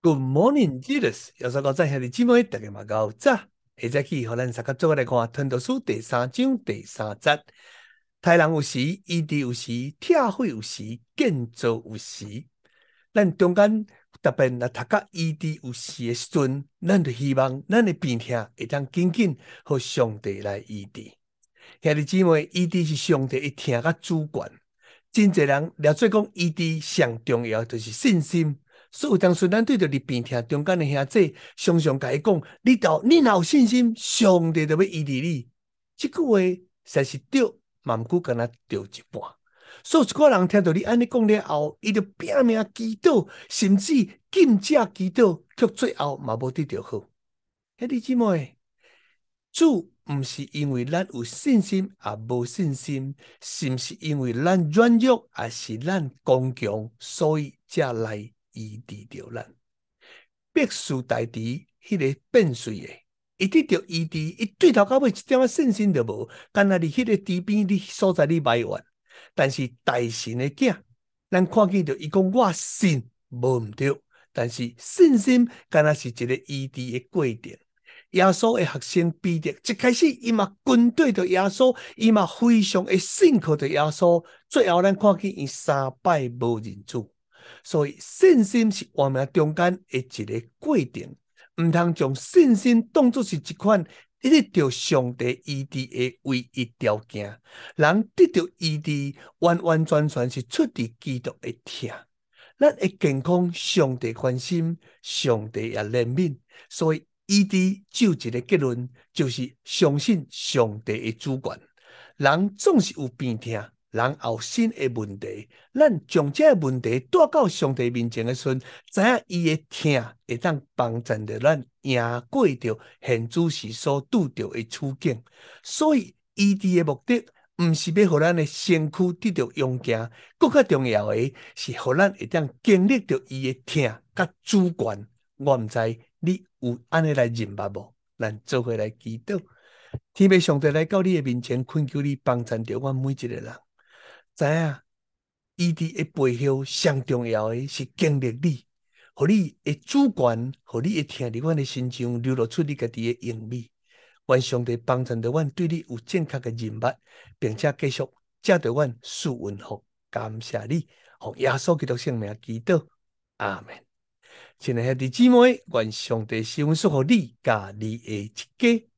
Good morning, Jesus。耶稣讲在下的姊妹，大家嘛搞早。现在起，和咱三个做来看《传道书》第三章第三节。太人有时，异地有时，拆毁有时，建造有时。咱中间特别来读到异地有时的时阵，咱就希望咱的病痛会当紧紧和上帝来医治。下的姊妹，医治是上帝一听个主权。真济人了做讲，医治上重要就是信心。所以当时咱对着你病痛中间的兄弟，常常甲伊讲：你到你若有信心，上帝就要医治你。这句话实在是对，毋过敢若对一半。所以一个人听到你安尼讲了后，伊就拼命祈祷，甚至禁食祈祷，却最后嘛无得到好。兄弟姊妹，主毋是因为咱有信心也无信心，是毋是因为咱软弱，还是咱刚强，所以才来。伊治着咱，别树大地，迄个变水诶，伊得着伊治，伊对头到尾一点仔信心都无，干那你迄个池边你所在你埋怨，但是大神诶囝，咱看见着伊讲我信无毋着，但是信心干那是一个伊治诶过程。耶稣诶学生彼得一开始伊嘛军队着耶稣，伊嘛非常诶信靠着耶稣，最后咱看见伊三摆无认主。所以信心是我们中间的一个过程，毋通将信心当作是一款一直着上帝医治的唯一条件。人得到医治，完完全全是出于基督的疼。咱会健康，上帝关心，上帝也怜悯。所以医治就一个结论，就是相信上帝的主权。人总是有病痛。人后生的问题，咱将这个问题带到上帝面前的时阵，知影伊的疼会当帮助着咱赢过着现主时所拄着的处境。所以伊伫的目的，毋是要互咱的身躯得到勇健，更较重要的是互咱会当经历着伊的疼甲主权。我毋知你有安尼来认捌无？咱做伙来祈祷，天父上帝来到你的面前，恳求你帮助着我每一个人。知影，医治的背后上重要的是经历你，互你的主观，互你的疼伫阮的心上流露出你家己的荣美。愿上帝帮助着阮对你有正确的认识，并且继续借着阮赐运福，感谢你，奉耶稣基督圣名祈祷，阿门。亲爱兄弟姊妹，愿上帝赐福予你，甲你的一家。